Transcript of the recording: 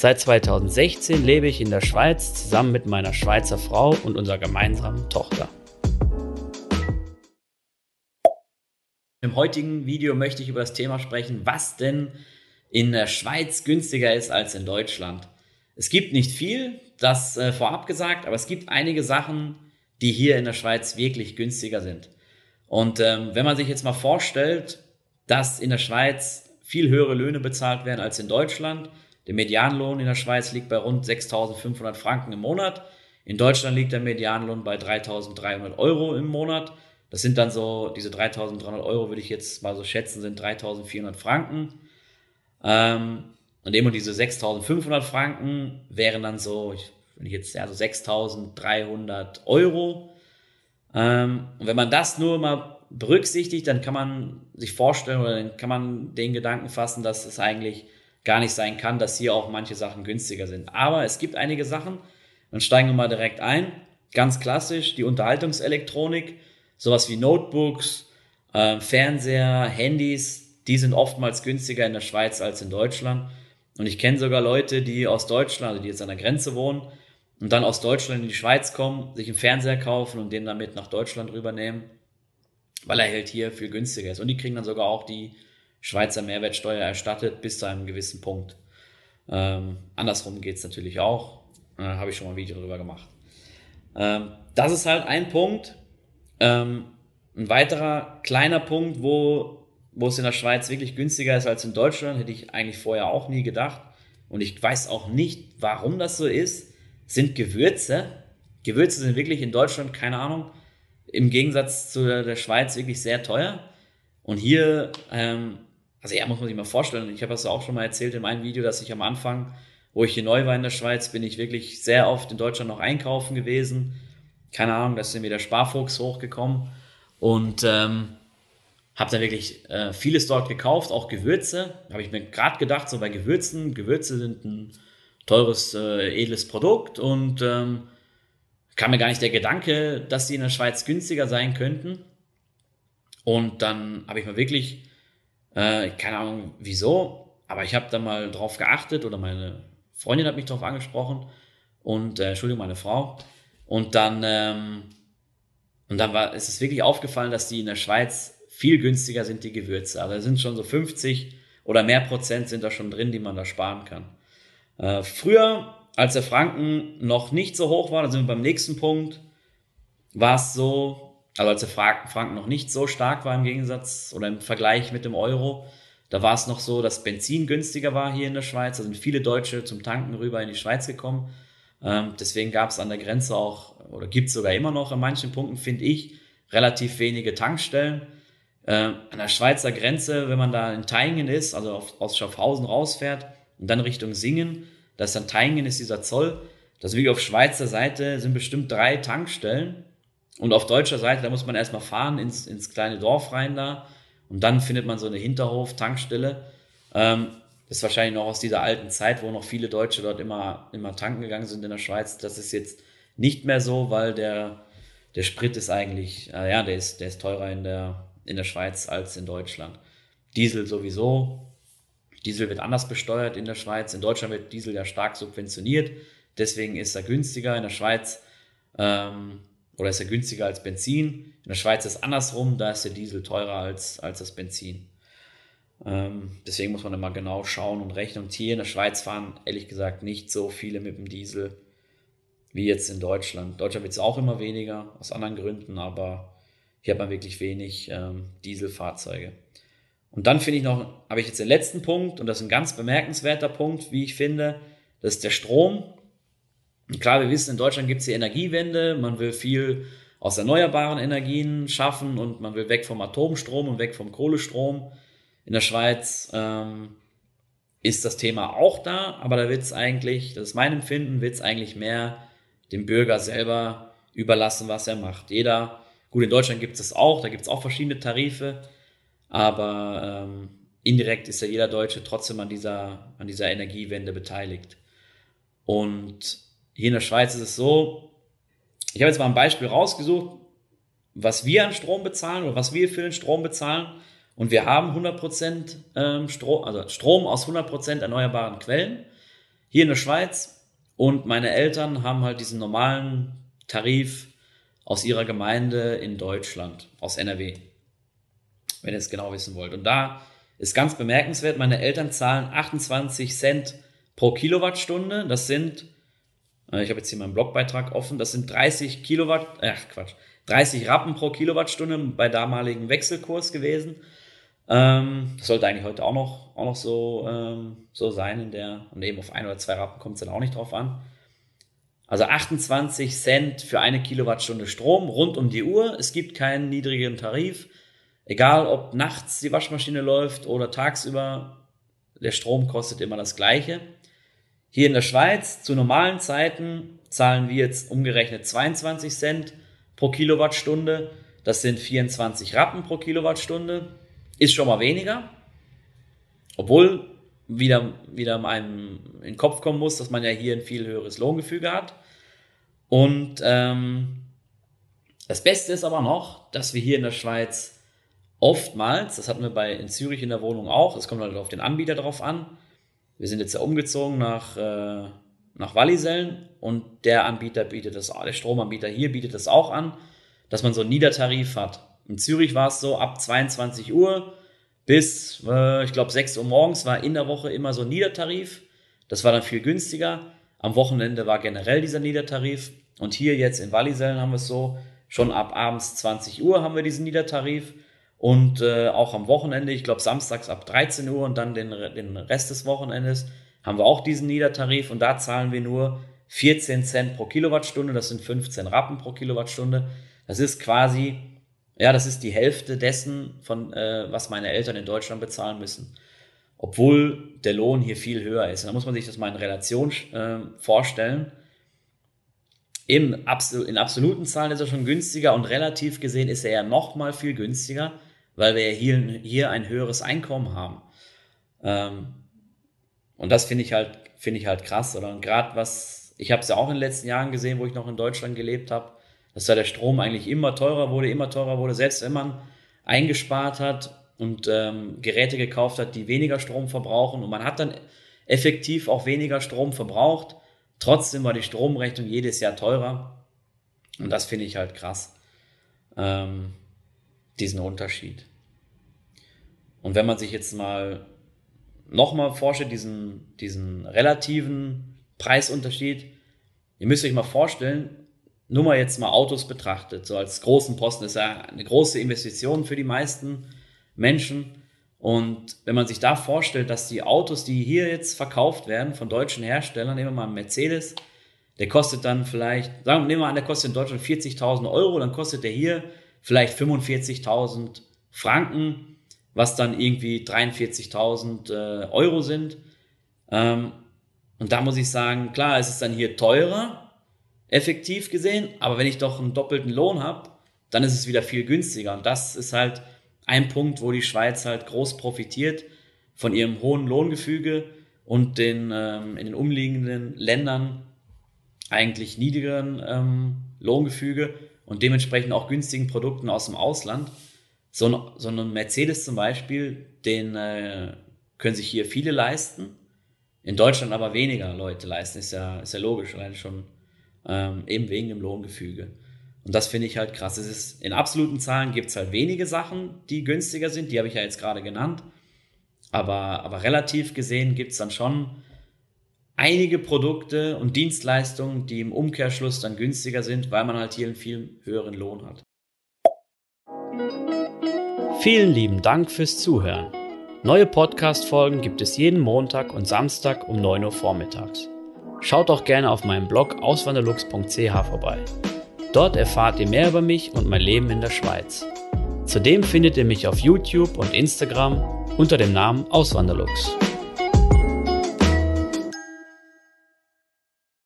Seit 2016 lebe ich in der Schweiz zusammen mit meiner Schweizer Frau und unserer gemeinsamen Tochter. Im heutigen Video möchte ich über das Thema sprechen, was denn in der Schweiz günstiger ist als in Deutschland. Es gibt nicht viel, das äh, vorab gesagt, aber es gibt einige Sachen, die hier in der Schweiz wirklich günstiger sind. Und ähm, wenn man sich jetzt mal vorstellt, dass in der Schweiz viel höhere Löhne bezahlt werden als in Deutschland, der Medianlohn in der Schweiz liegt bei rund 6.500 Franken im Monat. In Deutschland liegt der Medianlohn bei 3.300 Euro im Monat. Das sind dann so, diese 3.300 Euro würde ich jetzt mal so schätzen, sind 3.400 Franken. Ähm, und eben diese 6.500 Franken wären dann so, wenn ich jetzt, also 6300 Euro. Ähm, und wenn man das nur mal berücksichtigt, dann kann man sich vorstellen oder dann kann man den Gedanken fassen, dass es eigentlich gar nicht sein kann, dass hier auch manche Sachen günstiger sind. Aber es gibt einige Sachen, dann steigen wir mal direkt ein. Ganz klassisch, die Unterhaltungselektronik, sowas wie Notebooks, äh, Fernseher, Handys, die sind oftmals günstiger in der Schweiz als in Deutschland. Und ich kenne sogar Leute, die aus Deutschland, also die jetzt an der Grenze wohnen, und dann aus Deutschland in die Schweiz kommen, sich einen Fernseher kaufen und den damit nach Deutschland rübernehmen, weil er halt hier viel günstiger ist. Und die kriegen dann sogar auch die Schweizer Mehrwertsteuer erstattet bis zu einem gewissen Punkt. Ähm, andersrum geht's natürlich auch. Äh, Habe ich schon mal ein Video darüber gemacht. Ähm, das ist halt ein Punkt. Ähm, ein weiterer kleiner Punkt, wo, wo es in der Schweiz wirklich günstiger ist als in Deutschland, hätte ich eigentlich vorher auch nie gedacht. Und ich weiß auch nicht, warum das so ist sind Gewürze. Gewürze sind wirklich in Deutschland, keine Ahnung, im Gegensatz zu der Schweiz wirklich sehr teuer. Und hier, ähm, also ja, muss man sich mal vorstellen, ich habe das auch schon mal erzählt in meinem Video, dass ich am Anfang, wo ich hier neu war in der Schweiz, bin ich wirklich sehr oft in Deutschland noch einkaufen gewesen. Keine Ahnung, da ist mir der Sparfuchs hochgekommen. Und ähm, habe dann wirklich äh, vieles dort gekauft, auch Gewürze. Habe ich mir gerade gedacht, so bei Gewürzen, Gewürze sind ein teures, äh, edles Produkt und ähm, kam mir gar nicht der Gedanke, dass sie in der Schweiz günstiger sein könnten. Und dann habe ich mal wirklich, äh, keine Ahnung wieso, aber ich habe da mal drauf geachtet oder meine Freundin hat mich darauf angesprochen und, äh, Entschuldigung, meine Frau. Und dann, ähm, und dann war, ist es wirklich aufgefallen, dass die in der Schweiz viel günstiger sind, die Gewürze. Also sind schon so 50 oder mehr Prozent sind da schon drin, die man da sparen kann. Äh, früher, als der Franken noch nicht so hoch war, da sind wir beim nächsten Punkt, war es so, also als der Franken noch nicht so stark war im Gegensatz oder im Vergleich mit dem Euro, da war es noch so, dass Benzin günstiger war hier in der Schweiz. Da sind viele Deutsche zum Tanken rüber in die Schweiz gekommen. Ähm, deswegen gab es an der Grenze auch, oder gibt es sogar immer noch an manchen Punkten, finde ich, relativ wenige Tankstellen. Ähm, an der Schweizer Grenze, wenn man da in Teingen ist, also auf, aus Schaffhausen rausfährt, und dann Richtung Singen, das ist dann Teingen, ist dieser Zoll. Das wie auf Schweizer Seite sind bestimmt drei Tankstellen. Und auf deutscher Seite, da muss man erstmal fahren ins, ins kleine Dorf rein da. Und dann findet man so eine Hinterhof-Tankstelle. Ähm, das ist wahrscheinlich noch aus dieser alten Zeit, wo noch viele Deutsche dort immer, immer tanken gegangen sind in der Schweiz. Das ist jetzt nicht mehr so, weil der, der Sprit ist eigentlich, äh, ja, der ist, der ist teurer in der, in der Schweiz als in Deutschland. Diesel sowieso, Diesel wird anders besteuert in der Schweiz. In Deutschland wird Diesel ja stark subventioniert. Deswegen ist er günstiger in der Schweiz ähm, oder ist er günstiger als Benzin. In der Schweiz ist es andersrum, da ist der Diesel teurer als, als das Benzin. Ähm, deswegen muss man immer genau schauen und rechnen. Und hier in der Schweiz fahren ehrlich gesagt nicht so viele mit dem Diesel wie jetzt in Deutschland. Deutschland wird es auch immer weniger, aus anderen Gründen, aber hier hat man wirklich wenig ähm, Dieselfahrzeuge. Und dann finde ich noch, habe ich jetzt den letzten Punkt, und das ist ein ganz bemerkenswerter Punkt, wie ich finde, das ist der Strom. Klar, wir wissen, in Deutschland gibt es die Energiewende, man will viel aus erneuerbaren Energien schaffen und man will weg vom Atomstrom und weg vom Kohlestrom. In der Schweiz ähm, ist das Thema auch da, aber da wird es eigentlich, das ist mein Empfinden, wird es eigentlich mehr dem Bürger selber überlassen, was er macht. Jeder, gut, in Deutschland gibt es auch, da gibt es auch verschiedene Tarife, aber ähm, indirekt ist ja jeder Deutsche trotzdem an dieser, an dieser Energiewende beteiligt. Und hier in der Schweiz ist es so, ich habe jetzt mal ein Beispiel rausgesucht, was wir an Strom bezahlen oder was wir für den Strom bezahlen. Und wir haben 100% ähm, Strom, also Strom aus 100% erneuerbaren Quellen hier in der Schweiz. Und meine Eltern haben halt diesen normalen Tarif aus ihrer Gemeinde in Deutschland, aus NRW. Wenn ihr es genau wissen wollt. Und da ist ganz bemerkenswert, meine Eltern zahlen 28 Cent pro Kilowattstunde. Das sind, ich habe jetzt hier meinen Blogbeitrag offen, das sind 30 Kilowatt, ach Quatsch, 30 Rappen pro Kilowattstunde bei damaligem Wechselkurs gewesen. Ähm, das sollte eigentlich heute auch noch, auch noch so, ähm, so sein in der, und eben auf ein oder zwei Rappen kommt es dann auch nicht drauf an. Also 28 Cent für eine Kilowattstunde Strom rund um die Uhr. Es gibt keinen niedrigeren Tarif. Egal ob nachts die Waschmaschine läuft oder tagsüber, der Strom kostet immer das gleiche. Hier in der Schweiz zu normalen Zeiten zahlen wir jetzt umgerechnet 22 Cent pro Kilowattstunde. Das sind 24 Rappen pro Kilowattstunde. Ist schon mal weniger. Obwohl wieder, wieder einem in den Kopf kommen muss, dass man ja hier ein viel höheres Lohngefüge hat. Und ähm, das Beste ist aber noch, dass wir hier in der Schweiz oftmals, das hatten wir bei in Zürich in der Wohnung auch, es kommt halt auf den Anbieter drauf an. Wir sind jetzt ja umgezogen nach, äh, nach Wallisellen und der Anbieter bietet das, der Stromanbieter hier bietet das auch an, dass man so einen Niedertarif hat. In Zürich war es so, ab 22 Uhr bis, äh, ich glaube, 6 Uhr morgens war in der Woche immer so ein Niedertarif. Das war dann viel günstiger. Am Wochenende war generell dieser Niedertarif. Und hier jetzt in Wallisellen haben wir es so, schon ab abends 20 Uhr haben wir diesen Niedertarif. Und äh, auch am Wochenende, ich glaube samstags ab 13 Uhr und dann den, den Rest des Wochenendes haben wir auch diesen Niedertarif. Und da zahlen wir nur 14 Cent pro Kilowattstunde. Das sind 15 Rappen pro Kilowattstunde. Das ist quasi ja, das ist die Hälfte dessen, von äh, was meine Eltern in Deutschland bezahlen müssen. Obwohl der Lohn hier viel höher ist. da muss man sich das mal in Relation äh, vorstellen. Im in absoluten Zahlen ist er schon günstiger und relativ gesehen ist er ja noch mal viel günstiger, weil wir hier, hier ein höheres Einkommen haben. Ähm, und das finde ich halt finde ich halt krass. Oder gerade was ich habe es ja auch in den letzten Jahren gesehen, wo ich noch in Deutschland gelebt habe dass da der Strom eigentlich immer teurer wurde, immer teurer wurde, selbst wenn man eingespart hat und ähm, Geräte gekauft hat, die weniger Strom verbrauchen und man hat dann effektiv auch weniger Strom verbraucht. Trotzdem war die Stromrechnung jedes Jahr teurer und das finde ich halt krass, ähm, diesen Unterschied. Und wenn man sich jetzt mal nochmal vorstellt, diesen, diesen relativen Preisunterschied, ihr müsst euch mal vorstellen, nur mal jetzt mal Autos betrachtet, so als großen Posten, ist ja eine große Investition für die meisten Menschen. Und wenn man sich da vorstellt, dass die Autos, die hier jetzt verkauft werden von deutschen Herstellern, nehmen wir mal einen Mercedes, der kostet dann vielleicht, sagen wir, an, der kostet in Deutschland 40.000 Euro, dann kostet der hier vielleicht 45.000 Franken, was dann irgendwie 43.000 äh, Euro sind. Ähm, und da muss ich sagen, klar, es ist dann hier teurer, effektiv gesehen. Aber wenn ich doch einen doppelten Lohn habe, dann ist es wieder viel günstiger. Und das ist halt ein Punkt, wo die Schweiz halt groß profitiert von ihrem hohen Lohngefüge und den ähm, in den umliegenden Ländern eigentlich niedrigeren ähm, Lohngefüge und dementsprechend auch günstigen Produkten aus dem Ausland. So, so ein Mercedes zum Beispiel, den äh, können sich hier viele leisten, in Deutschland aber weniger Leute leisten, ist ja, ist ja logisch, allein schon ähm, eben wegen dem Lohngefüge. Und das finde ich halt krass. Es ist, in absoluten Zahlen gibt es halt wenige Sachen, die günstiger sind, die habe ich ja jetzt gerade genannt. Aber, aber relativ gesehen gibt es dann schon einige Produkte und Dienstleistungen, die im Umkehrschluss dann günstiger sind, weil man halt hier einen viel höheren Lohn hat. Vielen lieben Dank fürs Zuhören. Neue Podcast-Folgen gibt es jeden Montag und Samstag um 9 Uhr vormittags. Schaut doch gerne auf meinem Blog auswanderlux.ch vorbei. Dort erfahrt ihr mehr über mich und mein Leben in der Schweiz. Zudem findet ihr mich auf YouTube und Instagram unter dem Namen Auswanderlux.